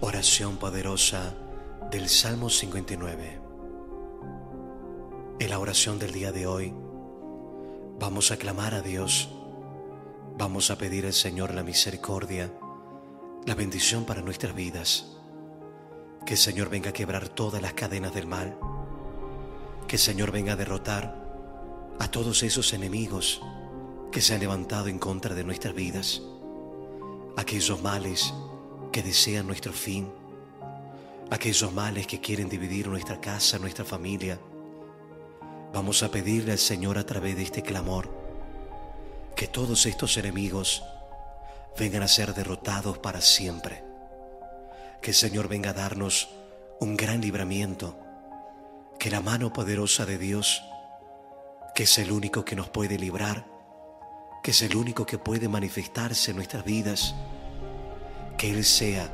Oración poderosa del Salmo 59. En la oración del día de hoy vamos a clamar a Dios, vamos a pedir al Señor la misericordia, la bendición para nuestras vidas, que el Señor venga a quebrar todas las cadenas del mal, que el Señor venga a derrotar a todos esos enemigos que se han levantado en contra de nuestras vidas, aquellos males que desean nuestro fin, aquellos males que quieren dividir nuestra casa, nuestra familia. Vamos a pedirle al Señor a través de este clamor que todos estos enemigos vengan a ser derrotados para siempre. Que el Señor venga a darnos un gran libramiento, que la mano poderosa de Dios, que es el único que nos puede librar, que es el único que puede manifestarse en nuestras vidas, que Él sea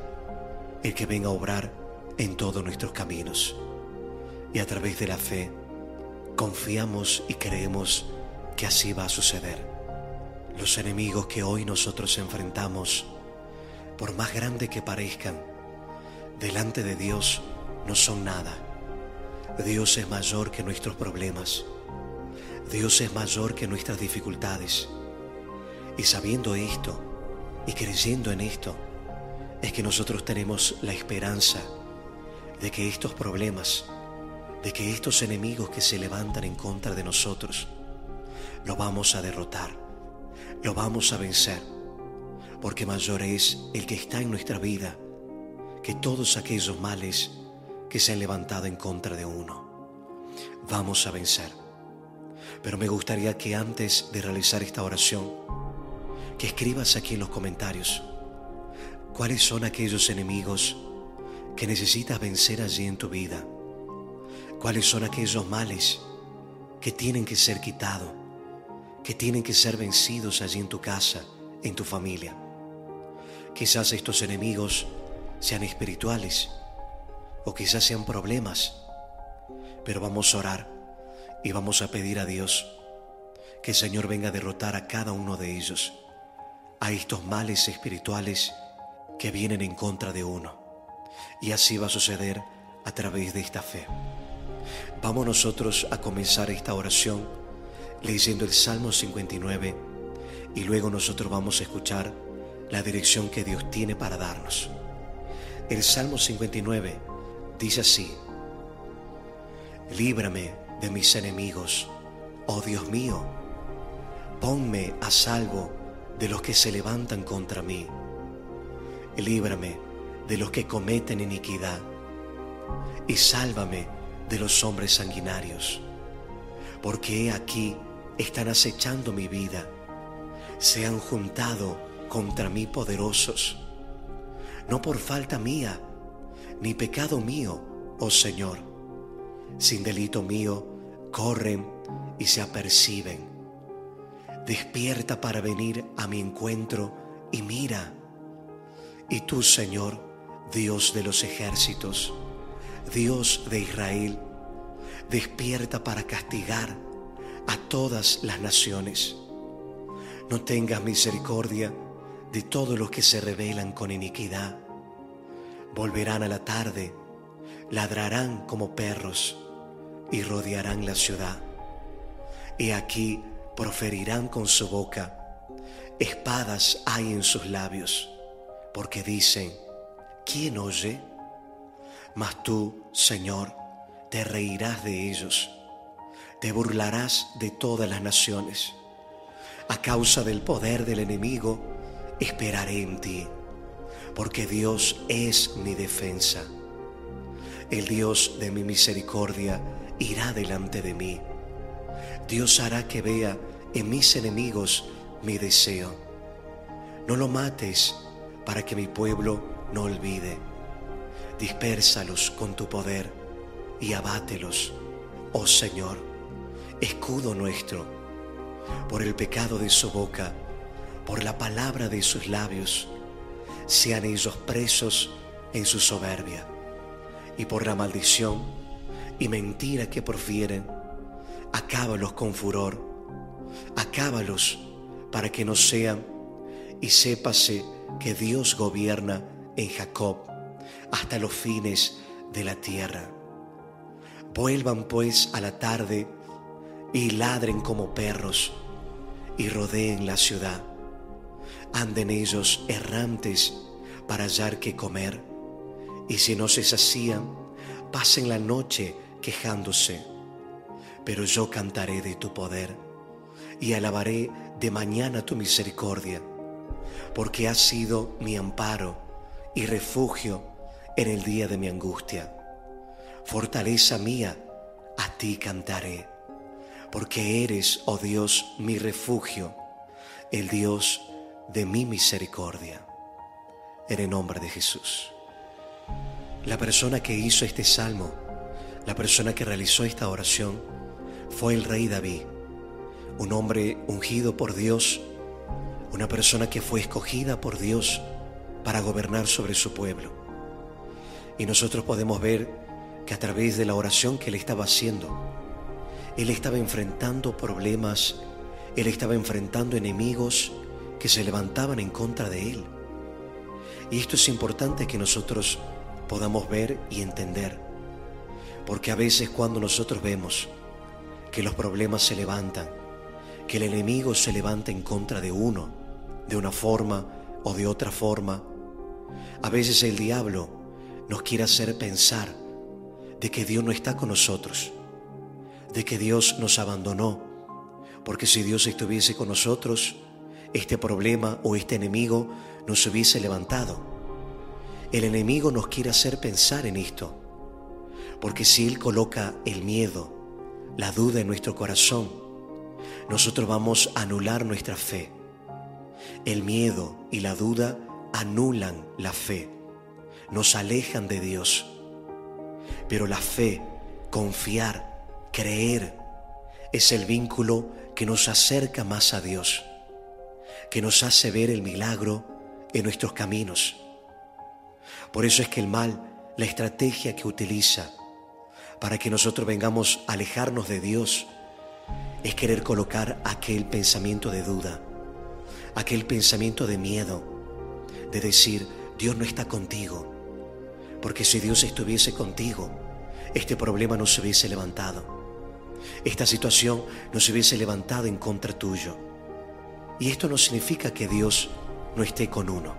el que venga a obrar en todos nuestros caminos. Y a través de la fe, confiamos y creemos que así va a suceder. Los enemigos que hoy nosotros enfrentamos, por más grande que parezcan, delante de Dios no son nada. Dios es mayor que nuestros problemas. Dios es mayor que nuestras dificultades. Y sabiendo esto y creyendo en esto, es que nosotros tenemos la esperanza de que estos problemas, de que estos enemigos que se levantan en contra de nosotros, lo vamos a derrotar, lo vamos a vencer, porque mayor es el que está en nuestra vida que todos aquellos males que se han levantado en contra de uno. Vamos a vencer. Pero me gustaría que antes de realizar esta oración, que escribas aquí en los comentarios, ¿Cuáles son aquellos enemigos que necesitas vencer allí en tu vida? ¿Cuáles son aquellos males que tienen que ser quitados, que tienen que ser vencidos allí en tu casa, en tu familia? Quizás estos enemigos sean espirituales o quizás sean problemas, pero vamos a orar y vamos a pedir a Dios que el Señor venga a derrotar a cada uno de ellos, a estos males espirituales que vienen en contra de uno. Y así va a suceder a través de esta fe. Vamos nosotros a comenzar esta oración leyendo el Salmo 59 y luego nosotros vamos a escuchar la dirección que Dios tiene para darnos. El Salmo 59 dice así, Líbrame de mis enemigos, oh Dios mío, ponme a salvo de los que se levantan contra mí líbrame de los que cometen iniquidad y sálvame de los hombres sanguinarios, porque aquí están acechando mi vida, se han juntado contra mí poderosos, no por falta mía, ni pecado mío, oh Señor, sin delito mío, corren y se aperciben. Despierta para venir a mi encuentro y mira Y tú, Señor, Dios de los ejércitos, Dios de Israel, despierta para castigar a todas las naciones. No tengas misericordia de todos los que se rebelan con iniquidad. Volverán a la tarde, ladrarán como perros y rodearán la ciudad. Y aquí proferirán con su boca, espadas hay en sus labios, porque dicen, ¿quién oye? Mas tú, Señor, te reirás de ellos, te burlarás de todas las naciones. A causa del poder del enemigo, esperaré en ti, porque Dios es mi defensa. El Dios de mi misericordia irá delante de mí. Dios hará que vea en mis enemigos mi deseo. No lo mates para que mi pueblo no olvide. Dispérsalos con tu poder y abátelos, oh Señor, escudo nuestro, por el pecado de su boca, por la palabra de sus labios, sean ellos presos en su soberbia, y por la maldición y mentira que profieren, acábalos con furor, acábalos para que no sean, y sépase que Dios gobierna en Jacob hasta los fines de la tierra. Vuelvan pues a la tarde y ladren como perros y rodeen la ciudad. Anden ellos errantes para hallar que comer, y si no se sacían, pasen la noche quejándose. Pero yo cantaré de tu poder y alabaré de mañana tu misericordia, porque has sido mi amparo y refugio en el día de mi angustia. Fortaleza mía, a ti cantaré, porque eres, oh Dios, mi refugio, el Dios de mi misericordia. En el nombre de Jesús. La persona que hizo este salmo, la persona que realizó esta oración, fue el rey David un hombre ungido por Dios, una persona que fue escogida por Dios para gobernar sobre su pueblo. Y nosotros podemos ver que a través de la oración que él estaba haciendo, él estaba enfrentando problemas, él estaba enfrentando enemigos que se levantaban en contra de él. Y esto es importante que nosotros podamos ver y entender, porque a veces cuando nosotros vemos que los problemas se levantan, que el enemigo se levanta en contra de uno, de una forma o de otra forma. A veces el diablo nos quiere hacer pensar de que Dios no está con nosotros, de que Dios nos abandonó, porque si Dios estuviese con nosotros, este problema o este enemigo no se hubiese levantado. El enemigo nos quiere hacer pensar en esto, porque si Él coloca el miedo, la duda en nuestro corazón, nosotros vamos a anular nuestra fe. El miedo y la duda anulan la fe, nos alejan de Dios. Pero la fe, confiar, creer, es el vínculo que nos acerca más a Dios, que nos hace ver el milagro en nuestros caminos. Por eso es que el mal, la estrategia que utiliza para que nosotros vengamos a alejarnos de Dios, es querer colocar aquel pensamiento de duda, aquel pensamiento de miedo, de decir, Dios no está contigo, porque si Dios estuviese contigo, este problema no se hubiese levantado, esta situación no se hubiese levantado en contra tuyo. Y esto no significa que Dios no esté con uno,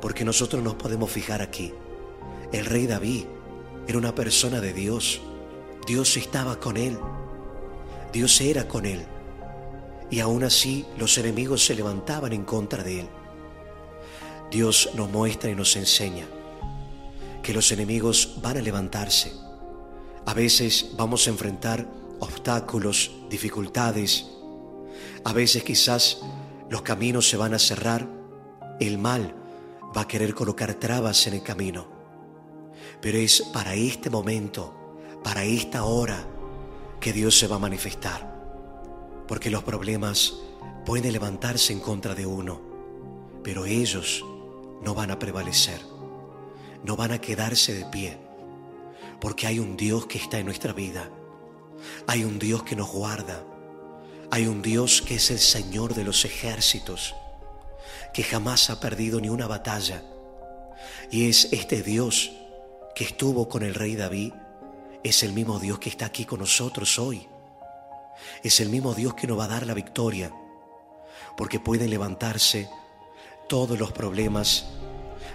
porque nosotros nos podemos fijar aquí. El rey David era una persona de Dios, Dios estaba con él. Dios era con él. Y aún así los enemigos se levantaban en contra de él. Dios nos muestra y nos enseña que los enemigos van a levantarse. A veces vamos a enfrentar obstáculos, dificultades. A veces quizás los caminos se van a cerrar. El mal va a querer colocar trabas en el camino. Pero es para este momento, para esta hora, que Dios se va a manifestar, porque los problemas pueden levantarse en contra de uno, pero ellos no van a prevalecer, no van a quedarse de pie, porque hay un Dios que está en nuestra vida, hay un Dios que nos guarda, hay un Dios que es el Señor de los ejércitos, que jamás ha perdido ni una batalla, y es este Dios que estuvo con el rey David, es el mismo Dios que está aquí con nosotros hoy. Es el mismo Dios que nos va a dar la victoria, porque pueden levantarse todos los problemas,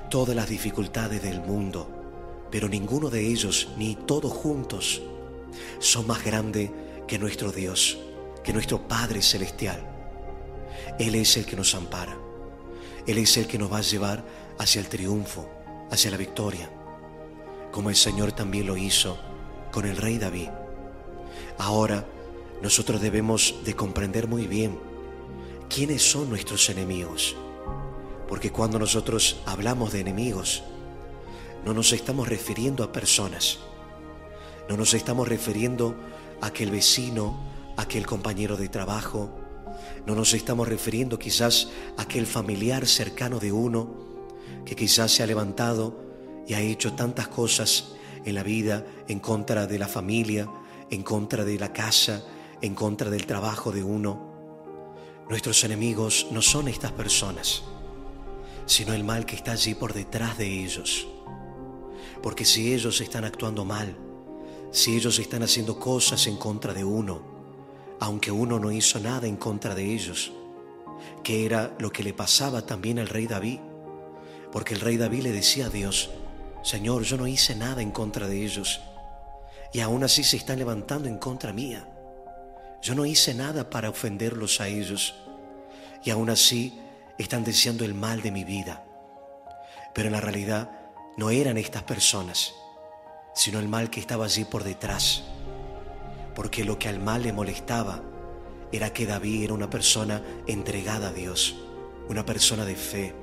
todas las dificultades del mundo, pero ninguno de ellos, ni todos juntos, son más grandes que nuestro Dios, que nuestro Padre Celestial. Él es el que nos ampara. Él es el que nos va a llevar hacia el triunfo, hacia la victoria, como el Señor también lo hizo con el rey David. Ahora nosotros debemos de comprender muy bien quiénes son nuestros enemigos. Porque cuando nosotros hablamos de enemigos, no nos estamos refiriendo a personas. No nos estamos refiriendo a aquel vecino, a aquel compañero de trabajo. No nos estamos refiriendo quizás a aquel familiar cercano de uno que quizás se ha levantado y ha hecho tantas cosas en la vida en contra de la familia, en contra de la casa, en contra del trabajo de uno. Nuestros enemigos no son estas personas, sino el mal que está allí por detrás de ellos. Porque si ellos están actuando mal, si ellos están haciendo cosas en contra de uno, aunque uno no hizo nada en contra de ellos, que era lo que le pasaba también al rey David, porque el rey David le decía a Dios, Señor, yo no hice nada en contra de ellos, y aún así se están levantando en contra mía. Yo no hice nada para ofenderlos a ellos y aún así están deseando el mal de mi vida. Pero en la realidad no eran estas personas, sino el mal que estaba allí por detrás. Porque lo que al mal le molestaba era que David era una persona entregada a Dios, una persona de fe,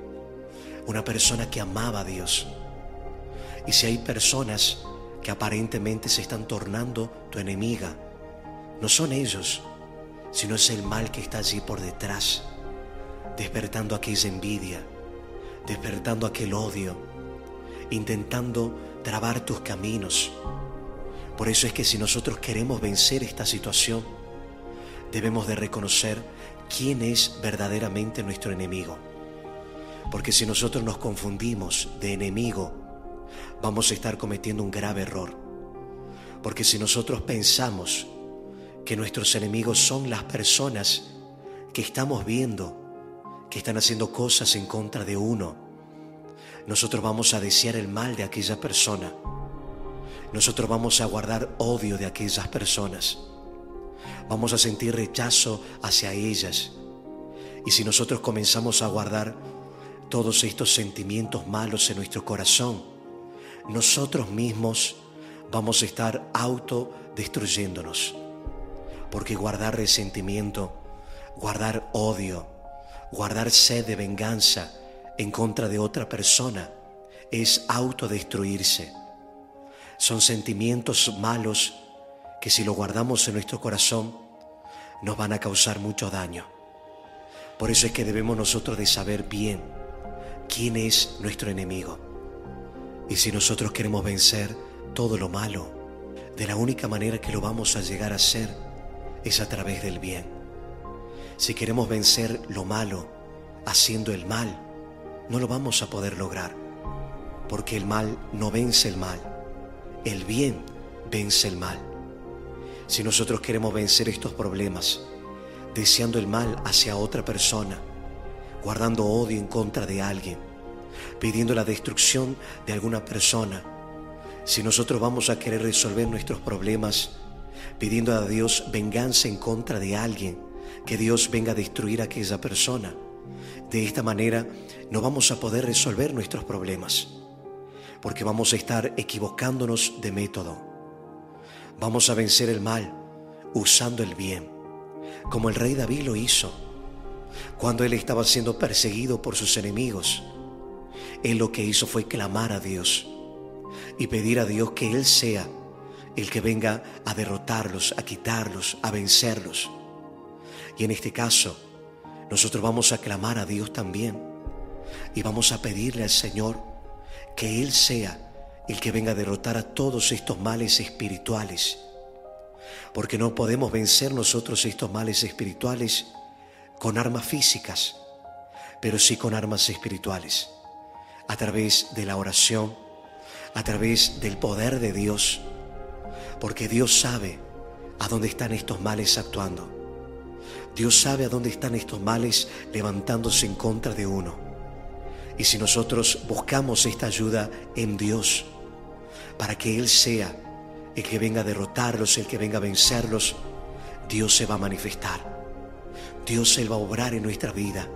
una persona que amaba a Dios. Y si hay personas que aparentemente se están tornando tu enemiga, no son ellos, sino es el mal que está allí por detrás, despertando aquella envidia, despertando aquel odio, intentando trabar tus caminos. Por eso es que si nosotros queremos vencer esta situación, debemos de reconocer quién es verdaderamente nuestro enemigo. Porque si nosotros nos confundimos de enemigo, vamos a estar cometiendo un grave error. Porque si nosotros pensamos que nuestros enemigos son las personas que estamos viendo que están haciendo cosas en contra de uno. Nosotros vamos a desear el mal de aquella persona. Nosotros vamos a guardar odio de aquellas personas. Vamos a sentir rechazo hacia ellas. Y si nosotros comenzamos a guardar todos estos sentimientos malos en nuestro corazón, nosotros mismos vamos a estar autodestruyéndonos porque guardar resentimiento, guardar odio, guardar sed de venganza en contra de otra persona es autodestruirse. Son sentimientos malos que si lo guardamos en nuestro corazón nos van a causar mucho daño. Por eso es que debemos nosotros de saber bien quién es nuestro enemigo. Y si nosotros queremos vencer todo lo malo, de la única manera que lo vamos a llegar a ser es a través del bien. Si queremos vencer lo malo haciendo el mal, no lo vamos a poder lograr, porque el mal no vence el mal, el bien vence el mal. Si nosotros queremos vencer estos problemas, deseando el mal hacia otra persona, guardando odio en contra de alguien, pidiendo la destrucción de alguna persona, si nosotros vamos a querer resolver nuestros problemas pidiendo a Dios venganza en contra de alguien, que Dios venga a destruir a aquella persona. De esta manera no vamos a poder resolver nuestros problemas, porque vamos a estar equivocándonos de método. Vamos a vencer el mal usando el bien, como el rey David lo hizo, cuando él estaba siendo perseguido por sus enemigos. Él lo que hizo fue clamar a Dios y pedir a Dios que Él sea el que venga a derrotarlos, a quitarlos, a vencerlos. Y en este caso, nosotros vamos a clamar a Dios también y vamos a pedirle al Señor que Él sea el que venga a derrotar a todos estos males espirituales. Porque no podemos vencer nosotros estos males espirituales con armas físicas, pero sí con armas espirituales, a través de la oración, a través del poder de Dios, porque Dios sabe a dónde están estos males actuando. Dios sabe a dónde están estos males levantándose en contra de uno. Y si nosotros buscamos esta ayuda en Dios, para que Él sea el que venga a derrotarlos, el que venga a vencerlos, Dios se va a manifestar. Dios se va a obrar en nuestra vida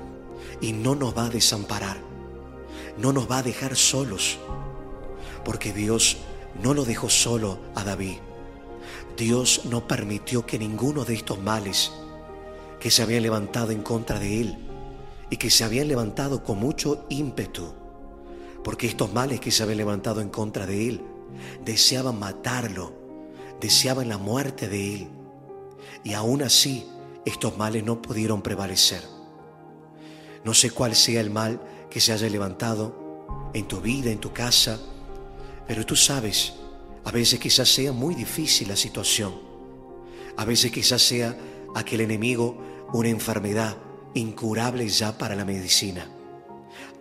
y no nos va a desamparar. No nos va a dejar solos, porque Dios no lo dejó solo a David. Dios no permitió que ninguno de estos males que se habían levantado en contra de él y que se habían levantado con mucho ímpetu, porque estos males que se habían levantado en contra de él deseaban matarlo, deseaban la muerte de él. Y aún así, estos males no pudieron prevalecer. No sé cuál sea el mal que se haya levantado en tu vida, en tu casa, pero tú sabes, a veces quizás sea muy difícil la situación. A veces quizás sea aquel enemigo una enfermedad incurable ya para la medicina.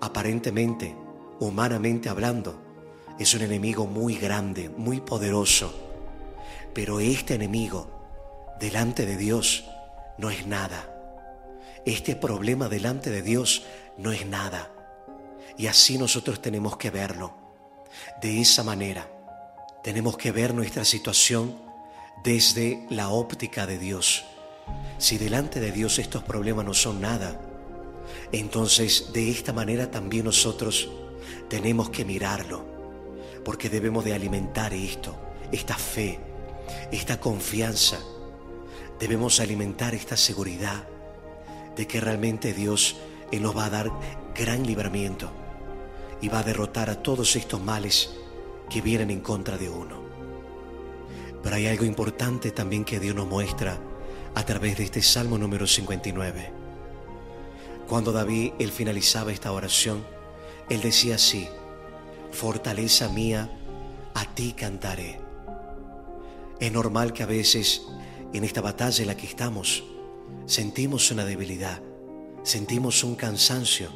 Aparentemente, humanamente hablando, es un enemigo muy grande, muy poderoso. Pero este enemigo, delante de Dios, no es nada. Este problema delante de Dios no es nada. Y así nosotros tenemos que verlo. De esa manera, tenemos que ver nuestra situación desde la óptica de Dios. Si delante de Dios estos problemas no son nada, entonces de esta manera también nosotros tenemos que mirarlo porque debemos de alimentar esto, esta fe, esta confianza. Debemos alimentar esta seguridad de que realmente Dios nos va a dar gran libramiento y va a derrotar a todos estos males que vienen en contra de uno. Pero hay algo importante también que Dios nos muestra a través de este Salmo número 59. Cuando David, él finalizaba esta oración, él decía así, fortaleza mía, a ti cantaré. Es normal que a veces en esta batalla en la que estamos sentimos una debilidad, sentimos un cansancio.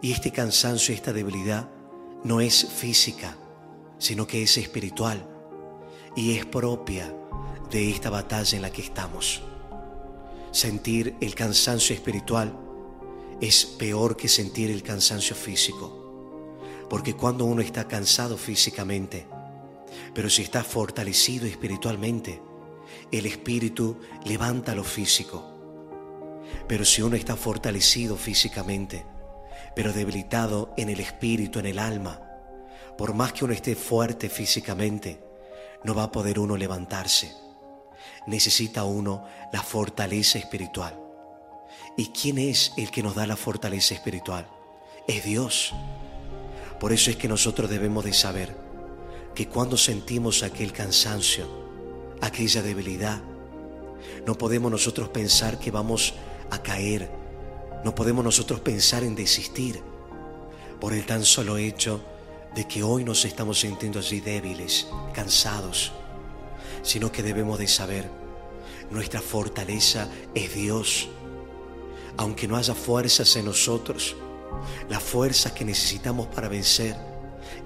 Y este cansancio, esta debilidad, no es física, sino que es espiritual y es propia de esta batalla en la que estamos. Sentir el cansancio espiritual es peor que sentir el cansancio físico. Porque cuando uno está cansado físicamente, pero si está fortalecido espiritualmente, el espíritu levanta lo físico. Pero si uno está fortalecido físicamente, pero debilitado en el espíritu, en el alma, por más que uno esté fuerte físicamente, no va a poder uno levantarse. Necesita uno la fortaleza espiritual. ¿Y quién es el que nos da la fortaleza espiritual? Es Dios. Por eso es que nosotros debemos de saber que cuando sentimos aquel cansancio, aquella debilidad, no podemos nosotros pensar que vamos a caer, no podemos nosotros pensar en desistir por el tan solo hecho de que hoy nos estamos sintiendo así débiles, cansados, sino que debemos de saber, nuestra fortaleza es Dios. Aunque no haya fuerzas en nosotros, las fuerzas que necesitamos para vencer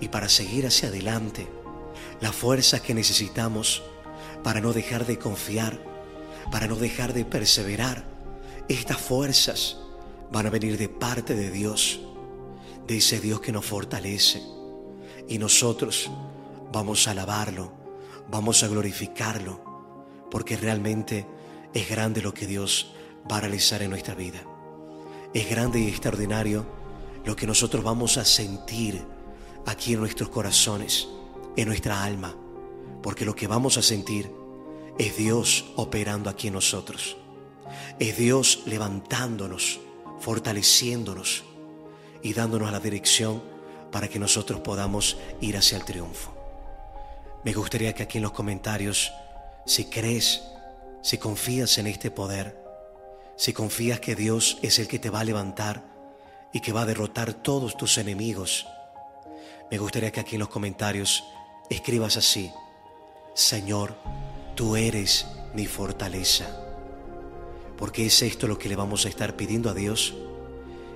y para seguir hacia adelante, las fuerzas que necesitamos para no dejar de confiar, para no dejar de perseverar. Estas fuerzas van a venir de parte de Dios, de ese Dios que nos fortalece. Y nosotros vamos a alabarlo, vamos a glorificarlo, porque realmente es grande lo que Dios va a realizar en nuestra vida. Es grande y extraordinario lo que nosotros vamos a sentir aquí en nuestros corazones, en nuestra alma, porque lo que vamos a sentir es Dios operando aquí en nosotros. Es Dios levantándonos, fortaleciéndonos y dándonos la dirección para que nosotros podamos ir hacia el triunfo. Me gustaría que aquí en los comentarios, si crees, si confías en este poder, si confías que Dios es el que te va a levantar y que va a derrotar todos tus enemigos. Me gustaría que aquí en los comentarios escribas así, Señor, tú eres mi fortaleza. Porque es esto lo que le vamos a estar pidiendo a Dios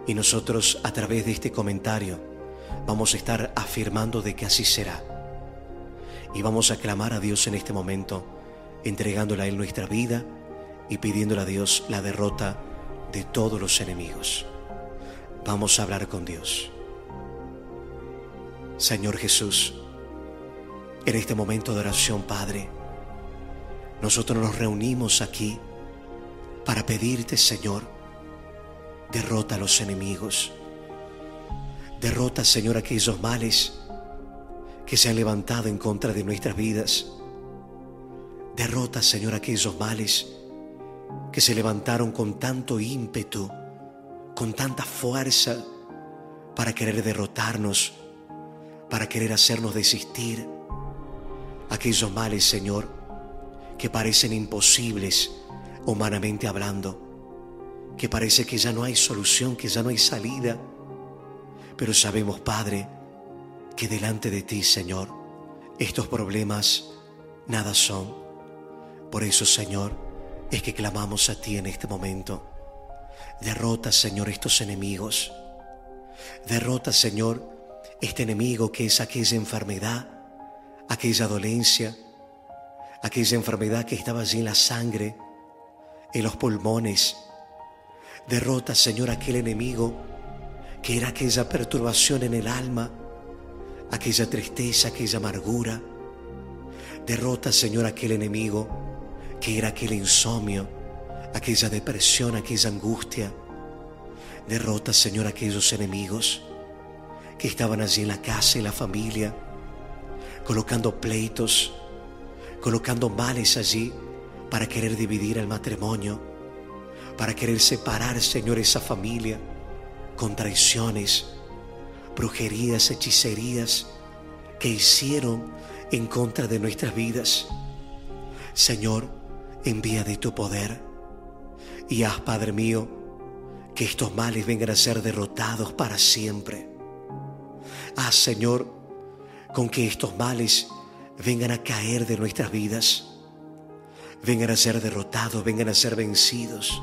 y nosotros a través de este comentario vamos a estar afirmando de que así será. Y vamos a clamar a Dios en este momento, entregándole a Él nuestra vida y pidiéndole a Dios la derrota de todos los enemigos. Vamos a hablar con Dios. Señor Jesús, en este momento de oración, Padre, nosotros nos reunimos aquí para pedirte, Señor, derrota a los enemigos. Derrota, Señor, aquellos males que se han levantado en contra de nuestras vidas. Derrota, Señor, aquellos males que se levantaron con tanto ímpetu, con tanta fuerza para querer derrotarnos, para querer hacernos desistir. Aquellos males, Señor, que parecen imposibles humanamente hablando, que parece que ya no hay solución, que ya no hay salida. Pero sabemos, Padre, que delante de ti, Señor, estos problemas nada son. Por eso, Señor, es que clamamos a ti en este momento. Derrota, Señor, estos enemigos. Derrota, Señor, este enemigo que es aquella enfermedad, aquella dolencia, aquella enfermedad que estaba allí en la sangre, en los pulmones. Derrota, Señor, aquel enemigo que era aquella perturbación en el alma, aquella tristeza, aquella amargura. Derrota, Señor, aquel enemigo que era aquel insomnio, aquella depresión, aquella angustia. Derrota, Señor, aquellos enemigos que estaban allí en la casa y la familia, colocando pleitos, colocando males allí para querer dividir el matrimonio, para querer separar, Señor, esa familia con traiciones, brujerías, hechicerías que hicieron en contra de nuestras vidas. Señor, envía de tu poder y haz, Padre mío, que estos males vengan a ser derrotados para siempre. Haz, Señor, con que estos males vengan a caer de nuestras vidas, vengan a ser derrotados, vengan a ser vencidos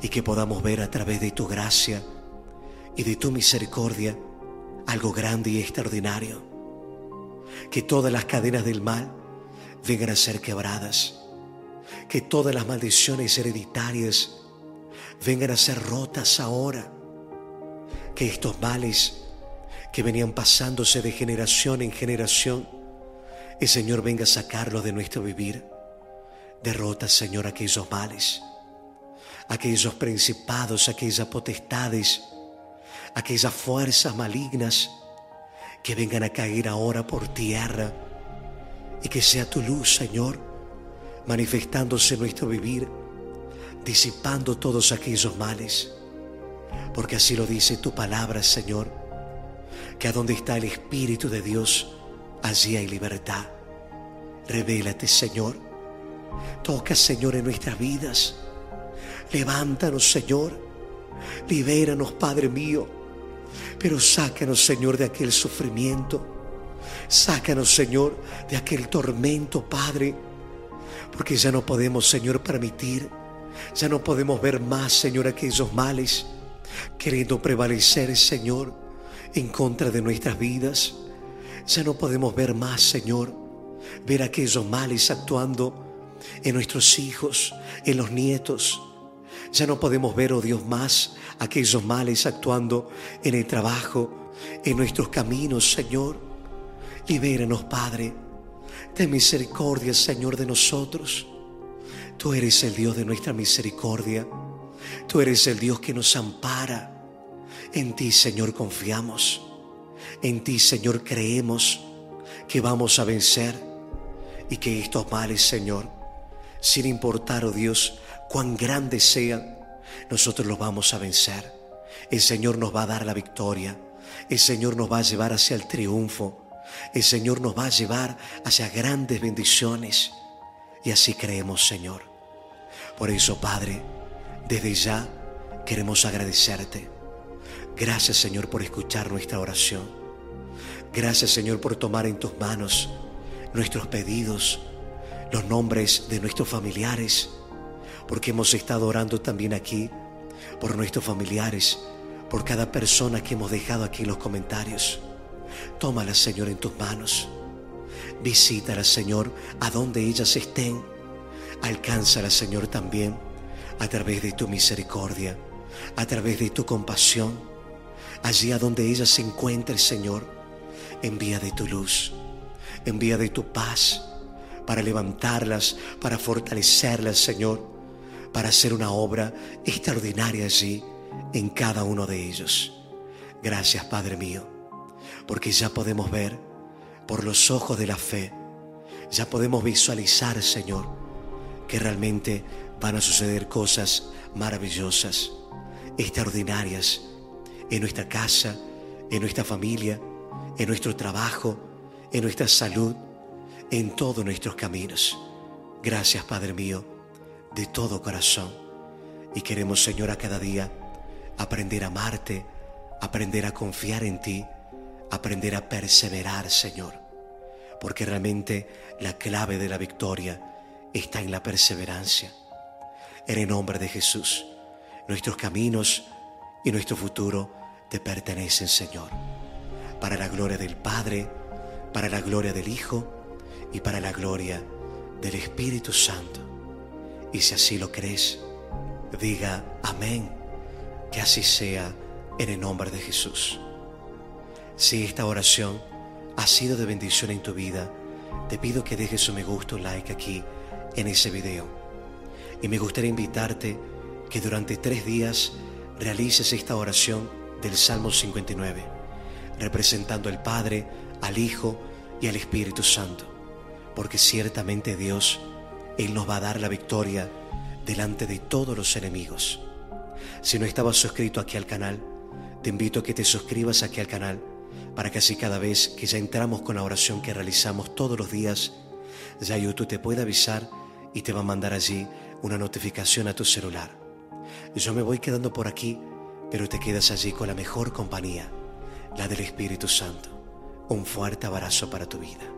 y que podamos ver a través de tu gracia y de tu misericordia algo grande y extraordinario. Que todas las cadenas del mal vengan a ser quebradas. Que todas las maldiciones hereditarias vengan a ser rotas ahora. Que estos males que venían pasándose de generación en generación, el Señor venga a sacarlos de nuestro vivir. Derrota, Señor, aquellos males aquellos principados, aquellas potestades, aquellas fuerzas malignas que vengan a caer ahora por tierra y que sea tu luz, Señor, manifestándose en nuestro vivir, disipando todos aquellos males, porque así lo dice tu palabra, Señor, que a donde está el Espíritu de Dios, allí hay libertad. Revélate, Señor. Toca, Señor, en nuestras vidas Levántanos, Señor. Libéranos, Padre mío. Pero sácanos, Señor, de aquel sufrimiento. Sácanos, Señor, de aquel tormento, Padre. Porque ya no podemos, Señor, permitir. Ya no podemos ver más, Señor, aquellos males. Queriendo prevalecer, Señor, en contra de nuestras vidas. Ya no podemos ver más, Señor. Ver aquellos males actuando en nuestros hijos, en los nietos, ya no podemos ver, oh Dios, más aquellos males actuando en el trabajo, en nuestros caminos, Señor. Libéranos, Padre. Ten misericordia, Señor, de nosotros. Tú eres el Dios de nuestra misericordia. Tú eres el Dios que nos ampara. En ti, Señor, confiamos. En ti, Señor, creemos que vamos a vencer y que estos males, Señor, sin importar, oh Dios, cuán grandes sean, nosotros los vamos a vencer. El Señor nos va a dar la victoria. El Señor nos va a llevar hacia el triunfo. El Señor nos va a llevar hacia grandes bendiciones. Y así creemos, Señor. Por eso, Padre, desde ya queremos agradecerte. Gracias Señor por escuchar nuestra oración. Gracias Señor por tomar en tus manos nuestros pedidos, los nombres de nuestros familiares, porque hemos estado orando también aquí por nuestros familiares, por cada persona que hemos dejado aquí en los comentarios. Tómala Señor en tus manos. Visítala Señor a donde ellas estén. Alcánzala Señor también a través de tu misericordia, a través de tu compasión. Allí a donde ellas se encuentre Señor, envía de tu luz, envía de tu paz para levantarlas, para fortalecerlas Señor, para hacer una obra extraordinaria allí en cada uno de ellos. Gracias Padre mío, porque ya podemos ver por los ojos de la fe, ya podemos visualizar Señor que realmente van a suceder cosas maravillosas, extraordinarias en nuestra casa, en nuestra familia, en nuestro trabajo, en nuestra salud, en todos nuestros caminos. Gracias Padre mío, de todo corazón. Y queremos Señor a cada día aprender a amarte, aprender a confiar en ti, aprender a perseverar Señor. Porque realmente la clave de la victoria está en la perseverancia. En el nombre de Jesús, nuestros caminos y nuestro futuro te pertenecen, Señor. Para la gloria del Padre, para la gloria del Hijo y para la gloria del Espíritu Santo. Y si así lo crees, diga amén. Que así sea en el nombre de Jesús. Si esta oración ha sido de bendición en tu vida, te pido que dejes un me gusta, like aquí en ese video. Y me gustaría invitarte que durante tres días realices esta oración del Salmo 59, representando al Padre, al Hijo y al Espíritu Santo, porque ciertamente Dios, Él nos va a dar la victoria delante de todos los enemigos. Si no estabas suscrito aquí al canal, te invito a que te suscribas aquí al canal para que así cada vez que ya entramos con la oración que realizamos todos los días, ya YouTube te pueda avisar y te va a mandar allí una notificación a tu celular. Yo me voy quedando por aquí, pero te quedas allí con la mejor compañía, la del Espíritu Santo. Un fuerte abrazo para tu vida.